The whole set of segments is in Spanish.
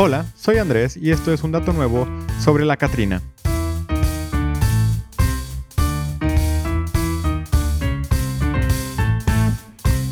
Hola, soy Andrés y esto es un dato nuevo sobre la Catrina.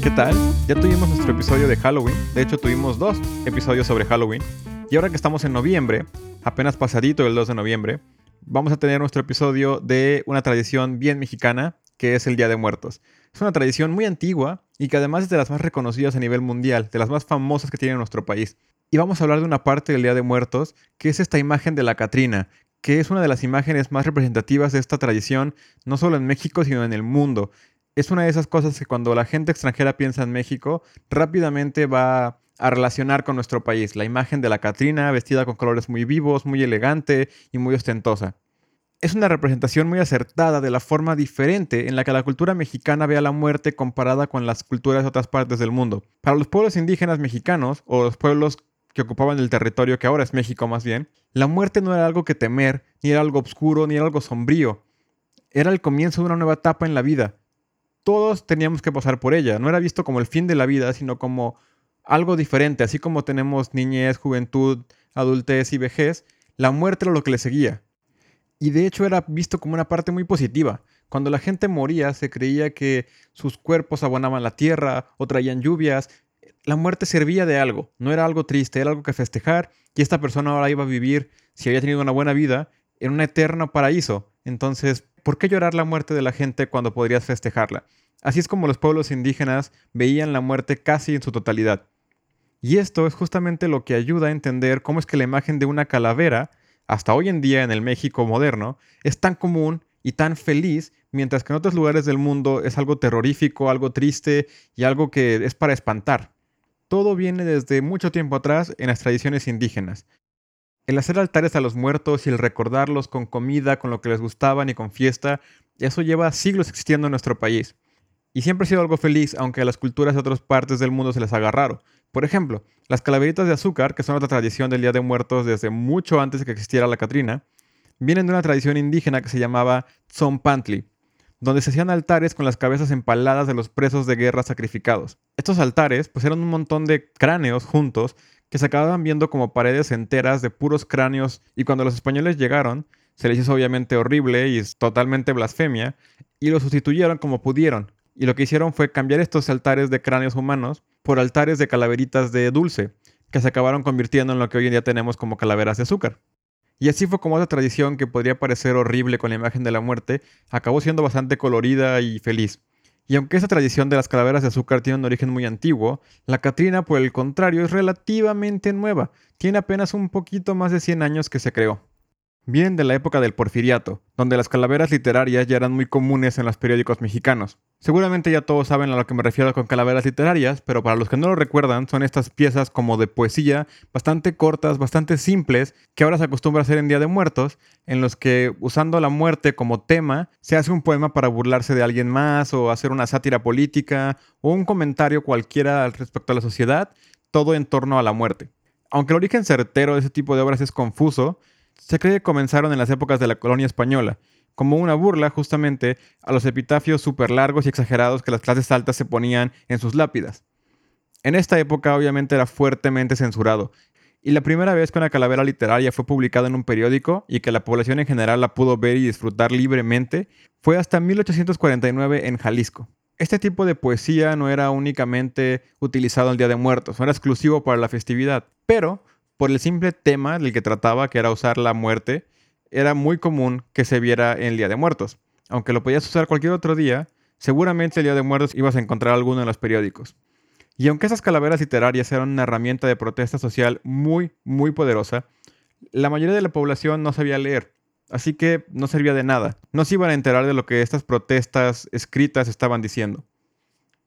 ¿Qué tal? Ya tuvimos nuestro episodio de Halloween, de hecho tuvimos dos episodios sobre Halloween, y ahora que estamos en noviembre, apenas pasadito el 2 de noviembre, vamos a tener nuestro episodio de una tradición bien mexicana, que es el Día de Muertos. Es una tradición muy antigua y que además es de las más reconocidas a nivel mundial, de las más famosas que tiene nuestro país. Y vamos a hablar de una parte del Día de Muertos, que es esta imagen de la Catrina, que es una de las imágenes más representativas de esta tradición, no solo en México, sino en el mundo. Es una de esas cosas que cuando la gente extranjera piensa en México, rápidamente va a relacionar con nuestro país. La imagen de la Catrina, vestida con colores muy vivos, muy elegante y muy ostentosa. Es una representación muy acertada de la forma diferente en la que la cultura mexicana ve a la muerte comparada con las culturas de otras partes del mundo. Para los pueblos indígenas mexicanos, o los pueblos que ocupaban el territorio que ahora es México más bien, la muerte no era algo que temer, ni era algo oscuro, ni era algo sombrío. Era el comienzo de una nueva etapa en la vida. Todos teníamos que pasar por ella. No era visto como el fin de la vida, sino como algo diferente. Así como tenemos niñez, juventud, adultez y vejez, la muerte era lo que le seguía. Y de hecho era visto como una parte muy positiva. Cuando la gente moría se creía que sus cuerpos abonaban la tierra o traían lluvias la muerte servía de algo, no era algo triste, era algo que festejar y esta persona ahora iba a vivir, si había tenido una buena vida, en un eterno paraíso. Entonces, ¿por qué llorar la muerte de la gente cuando podrías festejarla? Así es como los pueblos indígenas veían la muerte casi en su totalidad. Y esto es justamente lo que ayuda a entender cómo es que la imagen de una calavera, hasta hoy en día en el México moderno, es tan común y tan feliz, mientras que en otros lugares del mundo es algo terrorífico, algo triste y algo que es para espantar. Todo viene desde mucho tiempo atrás en las tradiciones indígenas. El hacer altares a los muertos y el recordarlos con comida, con lo que les gustaban y con fiesta, eso lleva siglos existiendo en nuestro país. Y siempre ha sido algo feliz, aunque a las culturas de otras partes del mundo se les haga raro. Por ejemplo, las calaveritas de azúcar, que son otra tradición del Día de Muertos desde mucho antes de que existiera la Catrina, vienen de una tradición indígena que se llamaba Tzompantli, donde se hacían altares con las cabezas empaladas de los presos de guerra sacrificados. Estos altares pues eran un montón de cráneos juntos que se acababan viendo como paredes enteras de puros cráneos y cuando los españoles llegaron se les hizo obviamente horrible y totalmente blasfemia y lo sustituyeron como pudieron. Y lo que hicieron fue cambiar estos altares de cráneos humanos por altares de calaveritas de dulce, que se acabaron convirtiendo en lo que hoy en día tenemos como calaveras de azúcar. Y así fue como otra tradición que podría parecer horrible con la imagen de la muerte, acabó siendo bastante colorida y feliz. Y aunque esa tradición de las calaveras de azúcar tiene un origen muy antiguo, la Catrina, por el contrario, es relativamente nueva. Tiene apenas un poquito más de 100 años que se creó. Vienen de la época del porfiriato, donde las calaveras literarias ya eran muy comunes en los periódicos mexicanos. Seguramente ya todos saben a lo que me refiero con calaveras literarias, pero para los que no lo recuerdan, son estas piezas como de poesía, bastante cortas, bastante simples, que ahora se acostumbra a hacer en Día de Muertos, en los que usando la muerte como tema, se hace un poema para burlarse de alguien más, o hacer una sátira política, o un comentario cualquiera respecto a la sociedad, todo en torno a la muerte. Aunque el origen certero de ese tipo de obras es confuso, se cree que comenzaron en las épocas de la colonia española, como una burla justamente a los epitafios súper largos y exagerados que las clases altas se ponían en sus lápidas. En esta época obviamente era fuertemente censurado, y la primera vez que una calavera literaria fue publicada en un periódico y que la población en general la pudo ver y disfrutar libremente fue hasta 1849 en Jalisco. Este tipo de poesía no era únicamente utilizado el Día de Muertos, no era exclusivo para la festividad, pero por el simple tema del que trataba, que era usar la muerte, era muy común que se viera en el Día de Muertos. Aunque lo podías usar cualquier otro día, seguramente el Día de Muertos ibas a encontrar alguno en los periódicos. Y aunque esas calaveras literarias eran una herramienta de protesta social muy, muy poderosa, la mayoría de la población no sabía leer, así que no servía de nada. No se iban a enterar de lo que estas protestas escritas estaban diciendo.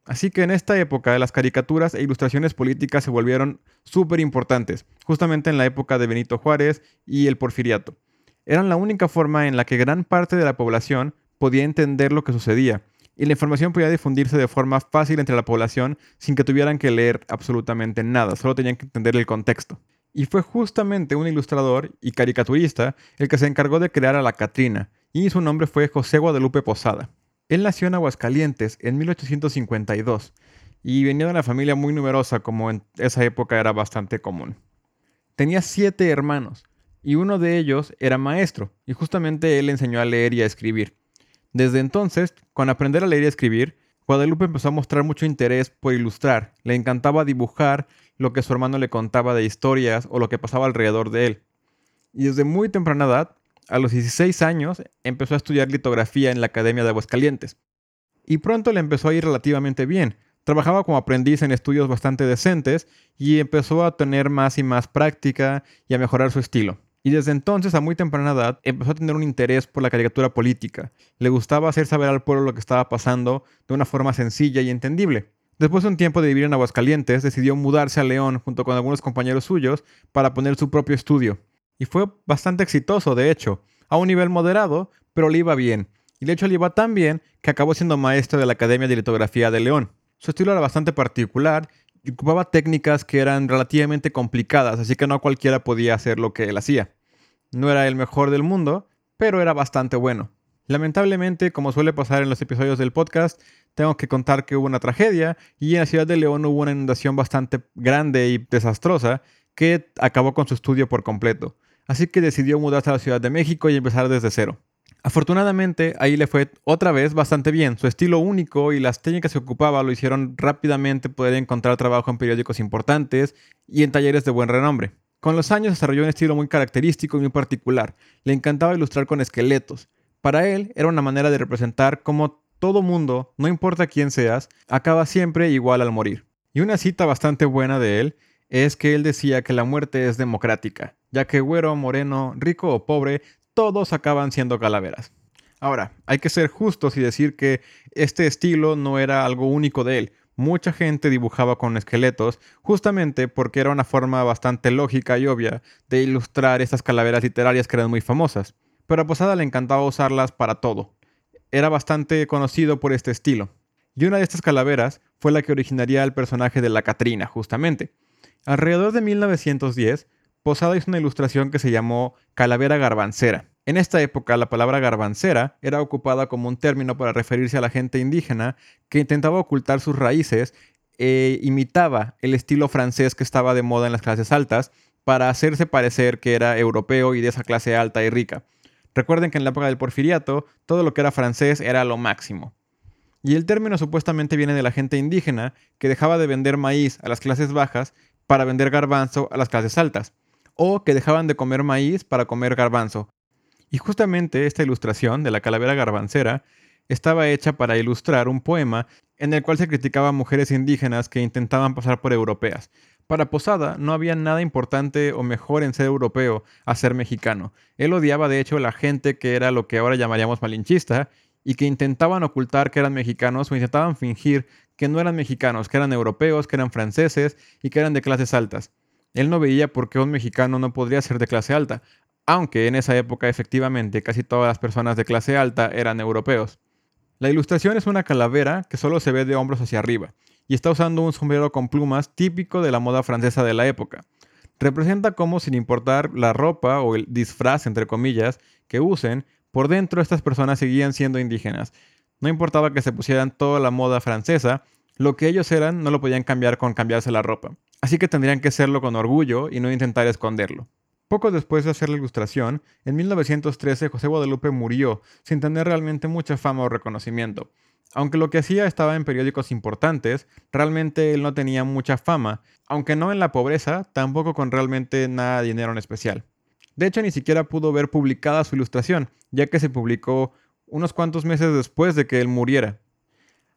Así que en esta época las caricaturas e ilustraciones políticas se volvieron súper importantes, justamente en la época de Benito Juárez y el porfiriato. Eran la única forma en la que gran parte de la población podía entender lo que sucedía, y la información podía difundirse de forma fácil entre la población sin que tuvieran que leer absolutamente nada, solo tenían que entender el contexto. Y fue justamente un ilustrador y caricaturista el que se encargó de crear a la Catrina, y su nombre fue José Guadalupe Posada. Él nació en Aguascalientes en 1852 y venía de una familia muy numerosa como en esa época era bastante común. Tenía siete hermanos y uno de ellos era maestro y justamente él enseñó a leer y a escribir. Desde entonces, con aprender a leer y a escribir, Guadalupe empezó a mostrar mucho interés por ilustrar, le encantaba dibujar lo que su hermano le contaba de historias o lo que pasaba alrededor de él. Y desde muy temprana edad, a los 16 años, empezó a estudiar litografía en la Academia de Aguascalientes. Y pronto le empezó a ir relativamente bien. Trabajaba como aprendiz en estudios bastante decentes y empezó a tener más y más práctica y a mejorar su estilo. Y desde entonces, a muy temprana edad, empezó a tener un interés por la caricatura política. Le gustaba hacer saber al pueblo lo que estaba pasando de una forma sencilla y entendible. Después de un tiempo de vivir en Aguascalientes, decidió mudarse a León junto con algunos compañeros suyos para poner su propio estudio. Y fue bastante exitoso, de hecho, a un nivel moderado, pero le iba bien. Y de hecho le iba tan bien que acabó siendo maestro de la Academia de Litografía de León. Su estilo era bastante particular ocupaba técnicas que eran relativamente complicadas, así que no cualquiera podía hacer lo que él hacía. No era el mejor del mundo, pero era bastante bueno. Lamentablemente, como suele pasar en los episodios del podcast, tengo que contar que hubo una tragedia y en la ciudad de León hubo una inundación bastante grande y desastrosa que acabó con su estudio por completo. Así que decidió mudarse a la Ciudad de México y empezar desde cero. Afortunadamente, ahí le fue otra vez bastante bien. Su estilo único y las técnicas que ocupaba lo hicieron rápidamente poder encontrar trabajo en periódicos importantes y en talleres de buen renombre. Con los años desarrolló un estilo muy característico y muy particular. Le encantaba ilustrar con esqueletos. Para él era una manera de representar cómo todo mundo, no importa quién seas, acaba siempre igual al morir. Y una cita bastante buena de él es que él decía que la muerte es democrática, ya que güero, moreno, rico o pobre, todos acaban siendo calaveras. Ahora, hay que ser justos y decir que este estilo no era algo único de él. Mucha gente dibujaba con esqueletos justamente porque era una forma bastante lógica y obvia de ilustrar estas calaveras literarias que eran muy famosas pero a Posada le encantaba usarlas para todo. Era bastante conocido por este estilo. Y una de estas calaveras fue la que originaría el personaje de la Catrina, justamente. Alrededor de 1910, Posada hizo una ilustración que se llamó Calavera Garbancera. En esta época, la palabra garbancera era ocupada como un término para referirse a la gente indígena que intentaba ocultar sus raíces e imitaba el estilo francés que estaba de moda en las clases altas para hacerse parecer que era europeo y de esa clase alta y rica. Recuerden que en la época del porfiriato, todo lo que era francés era lo máximo. Y el término supuestamente viene de la gente indígena que dejaba de vender maíz a las clases bajas para vender garbanzo a las clases altas, o que dejaban de comer maíz para comer garbanzo. Y justamente esta ilustración de la calavera garbancera estaba hecha para ilustrar un poema en el cual se criticaba a mujeres indígenas que intentaban pasar por europeas, para Posada no había nada importante o mejor en ser europeo a ser mexicano. Él odiaba de hecho a la gente que era lo que ahora llamaríamos malinchista y que intentaban ocultar que eran mexicanos o intentaban fingir que no eran mexicanos, que eran europeos, que eran franceses y que eran de clases altas. Él no veía por qué un mexicano no podría ser de clase alta, aunque en esa época efectivamente casi todas las personas de clase alta eran europeos. La ilustración es una calavera que solo se ve de hombros hacia arriba y está usando un sombrero con plumas típico de la moda francesa de la época. Representa cómo sin importar la ropa o el disfraz, entre comillas, que usen, por dentro estas personas seguían siendo indígenas. No importaba que se pusieran toda la moda francesa, lo que ellos eran no lo podían cambiar con cambiarse la ropa. Así que tendrían que serlo con orgullo y no intentar esconderlo. Poco después de hacer la ilustración, en 1913 José Guadalupe murió sin tener realmente mucha fama o reconocimiento. Aunque lo que hacía estaba en periódicos importantes, realmente él no tenía mucha fama, aunque no en la pobreza, tampoco con realmente nada de dinero en especial. De hecho, ni siquiera pudo ver publicada su ilustración, ya que se publicó unos cuantos meses después de que él muriera.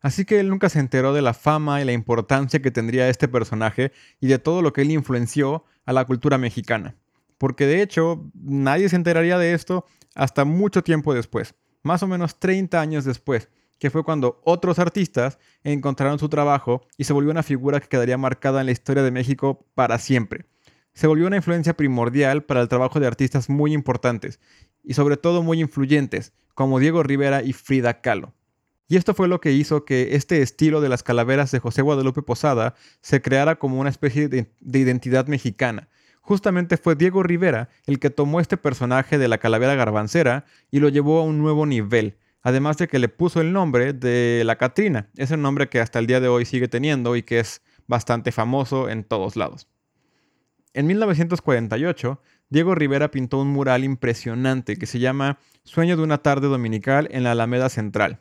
Así que él nunca se enteró de la fama y la importancia que tendría este personaje y de todo lo que él influenció a la cultura mexicana. Porque de hecho, nadie se enteraría de esto hasta mucho tiempo después, más o menos 30 años después, que fue cuando otros artistas encontraron su trabajo y se volvió una figura que quedaría marcada en la historia de México para siempre. Se volvió una influencia primordial para el trabajo de artistas muy importantes y sobre todo muy influyentes, como Diego Rivera y Frida Kahlo. Y esto fue lo que hizo que este estilo de las calaveras de José Guadalupe Posada se creara como una especie de, de identidad mexicana, justamente fue Diego Rivera el que tomó este personaje de la calavera garbancera y lo llevó a un nuevo nivel, Además de que le puso el nombre de la Catrina, es el nombre que hasta el día de hoy sigue teniendo y que es bastante famoso en todos lados. En 1948, Diego Rivera pintó un mural impresionante que se llama Sueño de una tarde dominical en la Alameda Central.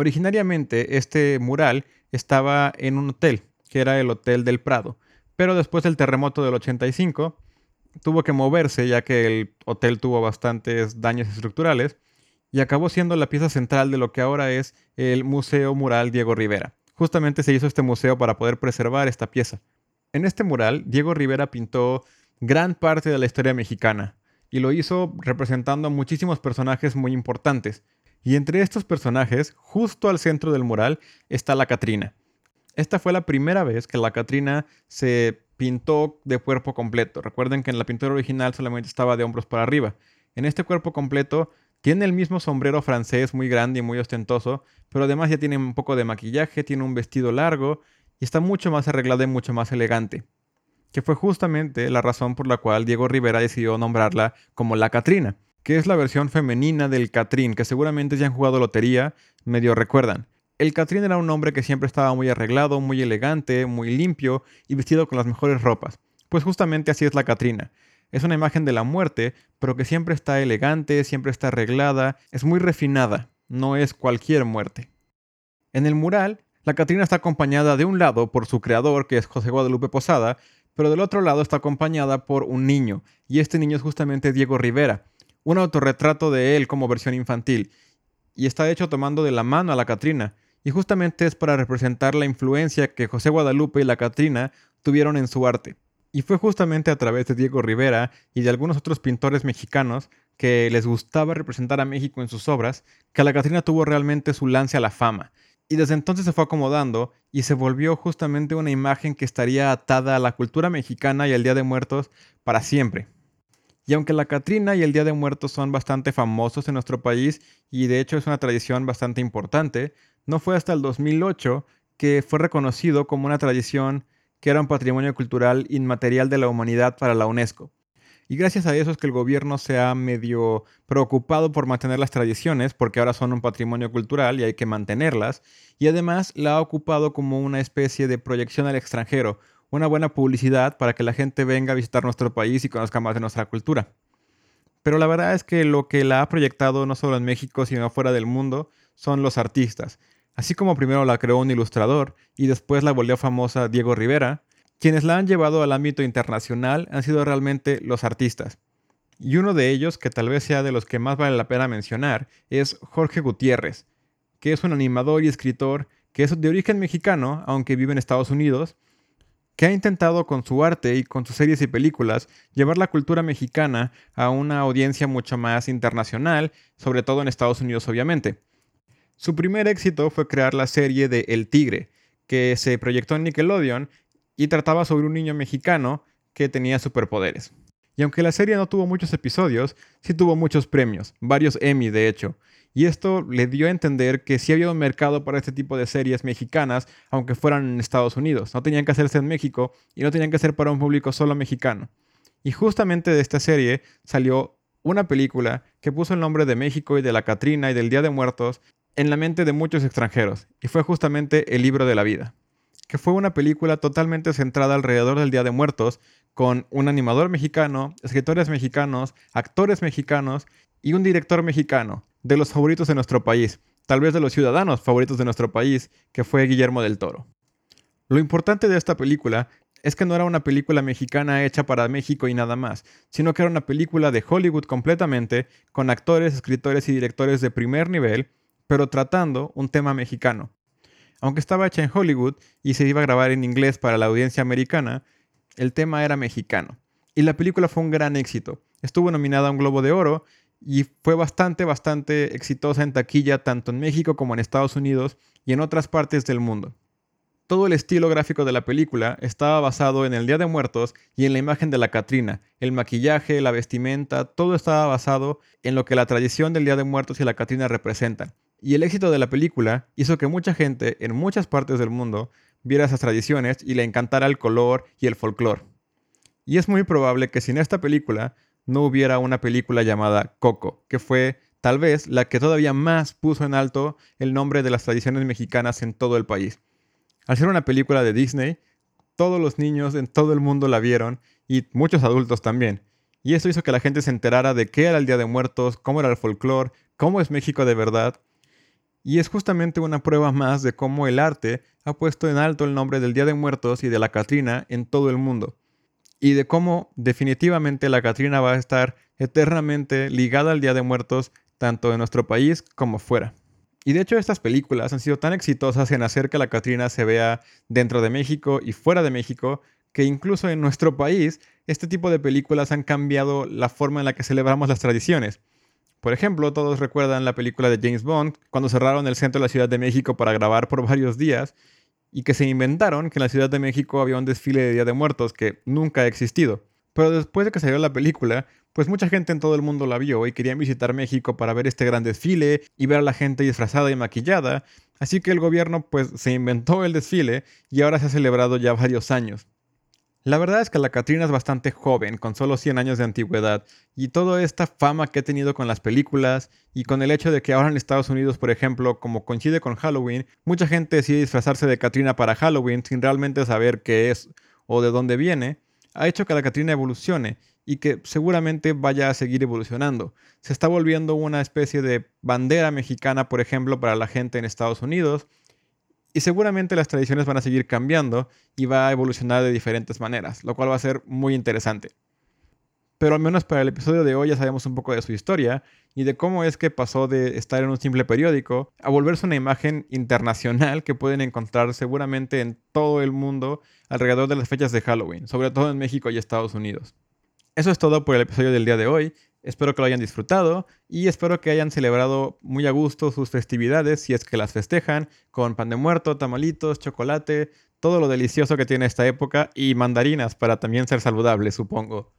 Originariamente, este mural estaba en un hotel, que era el Hotel del Prado, pero después del terremoto del 85 tuvo que moverse ya que el hotel tuvo bastantes daños estructurales y acabó siendo la pieza central de lo que ahora es el Museo Mural Diego Rivera. Justamente se hizo este museo para poder preservar esta pieza. En este mural, Diego Rivera pintó gran parte de la historia mexicana y lo hizo representando a muchísimos personajes muy importantes. Y entre estos personajes, justo al centro del mural, está la Catrina. Esta fue la primera vez que la Catrina se pintó de cuerpo completo. Recuerden que en la pintura original solamente estaba de hombros para arriba. En este cuerpo completo tiene el mismo sombrero francés muy grande y muy ostentoso, pero además ya tiene un poco de maquillaje, tiene un vestido largo y está mucho más arreglada y mucho más elegante. Que fue justamente la razón por la cual Diego Rivera decidió nombrarla como la Catrina, que es la versión femenina del Catrín, que seguramente ya han jugado lotería, medio recuerdan. El Catrín era un hombre que siempre estaba muy arreglado, muy elegante, muy limpio y vestido con las mejores ropas. Pues justamente así es la Catrina. Es una imagen de la muerte, pero que siempre está elegante, siempre está arreglada, es muy refinada, no es cualquier muerte. En el mural, la Catrina está acompañada de un lado por su creador, que es José Guadalupe Posada, pero del otro lado está acompañada por un niño, y este niño es justamente Diego Rivera, un autorretrato de él como versión infantil, y está hecho tomando de la mano a la Catrina, y justamente es para representar la influencia que José Guadalupe y la Catrina tuvieron en su arte. Y fue justamente a través de Diego Rivera y de algunos otros pintores mexicanos que les gustaba representar a México en sus obras, que la Catrina tuvo realmente su lance a la fama. Y desde entonces se fue acomodando y se volvió justamente una imagen que estaría atada a la cultura mexicana y al Día de Muertos para siempre. Y aunque la Catrina y el Día de Muertos son bastante famosos en nuestro país y de hecho es una tradición bastante importante, no fue hasta el 2008 que fue reconocido como una tradición que era un patrimonio cultural inmaterial de la humanidad para la UNESCO. Y gracias a eso es que el gobierno se ha medio preocupado por mantener las tradiciones, porque ahora son un patrimonio cultural y hay que mantenerlas, y además la ha ocupado como una especie de proyección al extranjero, una buena publicidad para que la gente venga a visitar nuestro país y conozca más de nuestra cultura. Pero la verdad es que lo que la ha proyectado no solo en México, sino fuera del mundo, son los artistas. Así como primero la creó un ilustrador y después la volvió famosa Diego Rivera, quienes la han llevado al ámbito internacional han sido realmente los artistas. Y uno de ellos, que tal vez sea de los que más vale la pena mencionar, es Jorge Gutiérrez, que es un animador y escritor que es de origen mexicano, aunque vive en Estados Unidos, que ha intentado con su arte y con sus series y películas llevar la cultura mexicana a una audiencia mucho más internacional, sobre todo en Estados Unidos obviamente. Su primer éxito fue crear la serie de El Tigre, que se proyectó en Nickelodeon y trataba sobre un niño mexicano que tenía superpoderes. Y aunque la serie no tuvo muchos episodios, sí tuvo muchos premios, varios Emmy de hecho. Y esto le dio a entender que sí había un mercado para este tipo de series mexicanas, aunque fueran en Estados Unidos. No tenían que hacerse en México y no tenían que ser para un público solo mexicano. Y justamente de esta serie salió una película que puso el nombre de México y de la Catrina y del Día de Muertos en la mente de muchos extranjeros, y fue justamente El libro de la vida, que fue una película totalmente centrada alrededor del Día de Muertos, con un animador mexicano, escritores mexicanos, actores mexicanos y un director mexicano, de los favoritos de nuestro país, tal vez de los ciudadanos favoritos de nuestro país, que fue Guillermo del Toro. Lo importante de esta película es que no era una película mexicana hecha para México y nada más, sino que era una película de Hollywood completamente, con actores, escritores y directores de primer nivel, pero tratando un tema mexicano. Aunque estaba hecha en Hollywood y se iba a grabar en inglés para la audiencia americana, el tema era mexicano. Y la película fue un gran éxito. Estuvo nominada a un Globo de Oro y fue bastante, bastante exitosa en taquilla tanto en México como en Estados Unidos y en otras partes del mundo. Todo el estilo gráfico de la película estaba basado en el Día de Muertos y en la imagen de la Catrina. El maquillaje, la vestimenta, todo estaba basado en lo que la tradición del Día de Muertos y la Catrina representan. Y el éxito de la película hizo que mucha gente en muchas partes del mundo viera esas tradiciones y le encantara el color y el folclore. Y es muy probable que sin esta película no hubiera una película llamada Coco, que fue tal vez la que todavía más puso en alto el nombre de las tradiciones mexicanas en todo el país. Al ser una película de Disney, todos los niños en todo el mundo la vieron y muchos adultos también. Y eso hizo que la gente se enterara de qué era el Día de Muertos, cómo era el folclore, cómo es México de verdad. Y es justamente una prueba más de cómo el arte ha puesto en alto el nombre del Día de Muertos y de la Catrina en todo el mundo. Y de cómo definitivamente la Catrina va a estar eternamente ligada al Día de Muertos tanto en nuestro país como fuera. Y de hecho estas películas han sido tan exitosas en hacer que la Catrina se vea dentro de México y fuera de México que incluso en nuestro país este tipo de películas han cambiado la forma en la que celebramos las tradiciones. Por ejemplo, todos recuerdan la película de James Bond, cuando cerraron el centro de la Ciudad de México para grabar por varios días, y que se inventaron que en la Ciudad de México había un desfile de Día de Muertos que nunca ha existido. Pero después de que salió la película, pues mucha gente en todo el mundo la vio y querían visitar México para ver este gran desfile y ver a la gente disfrazada y maquillada, así que el gobierno pues se inventó el desfile y ahora se ha celebrado ya varios años. La verdad es que la Catrina es bastante joven, con solo 100 años de antigüedad, y toda esta fama que ha tenido con las películas y con el hecho de que ahora en Estados Unidos, por ejemplo, como coincide con Halloween, mucha gente decide disfrazarse de Catrina para Halloween sin realmente saber qué es o de dónde viene, ha hecho que la Catrina evolucione y que seguramente vaya a seguir evolucionando. Se está volviendo una especie de bandera mexicana, por ejemplo, para la gente en Estados Unidos, y seguramente las tradiciones van a seguir cambiando y va a evolucionar de diferentes maneras, lo cual va a ser muy interesante. Pero al menos para el episodio de hoy ya sabemos un poco de su historia y de cómo es que pasó de estar en un simple periódico a volverse una imagen internacional que pueden encontrar seguramente en todo el mundo alrededor de las fechas de Halloween, sobre todo en México y Estados Unidos. Eso es todo por el episodio del día de hoy. Espero que lo hayan disfrutado y espero que hayan celebrado muy a gusto sus festividades si es que las festejan con pan de muerto, tamalitos, chocolate, todo lo delicioso que tiene esta época y mandarinas para también ser saludables, supongo.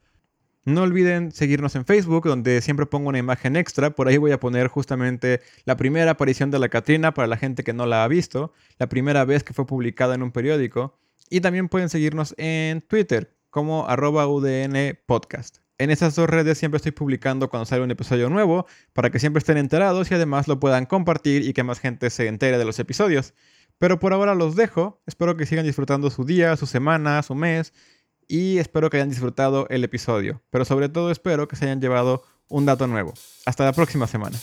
No olviden seguirnos en Facebook, donde siempre pongo una imagen extra. Por ahí voy a poner justamente la primera aparición de la Catrina para la gente que no la ha visto, la primera vez que fue publicada en un periódico. Y también pueden seguirnos en Twitter como arroba UDN Podcast. En esas dos redes siempre estoy publicando cuando sale un episodio nuevo para que siempre estén enterados y además lo puedan compartir y que más gente se entere de los episodios. Pero por ahora los dejo. Espero que sigan disfrutando su día, su semana, su mes y espero que hayan disfrutado el episodio. Pero sobre todo espero que se hayan llevado un dato nuevo. Hasta la próxima semana.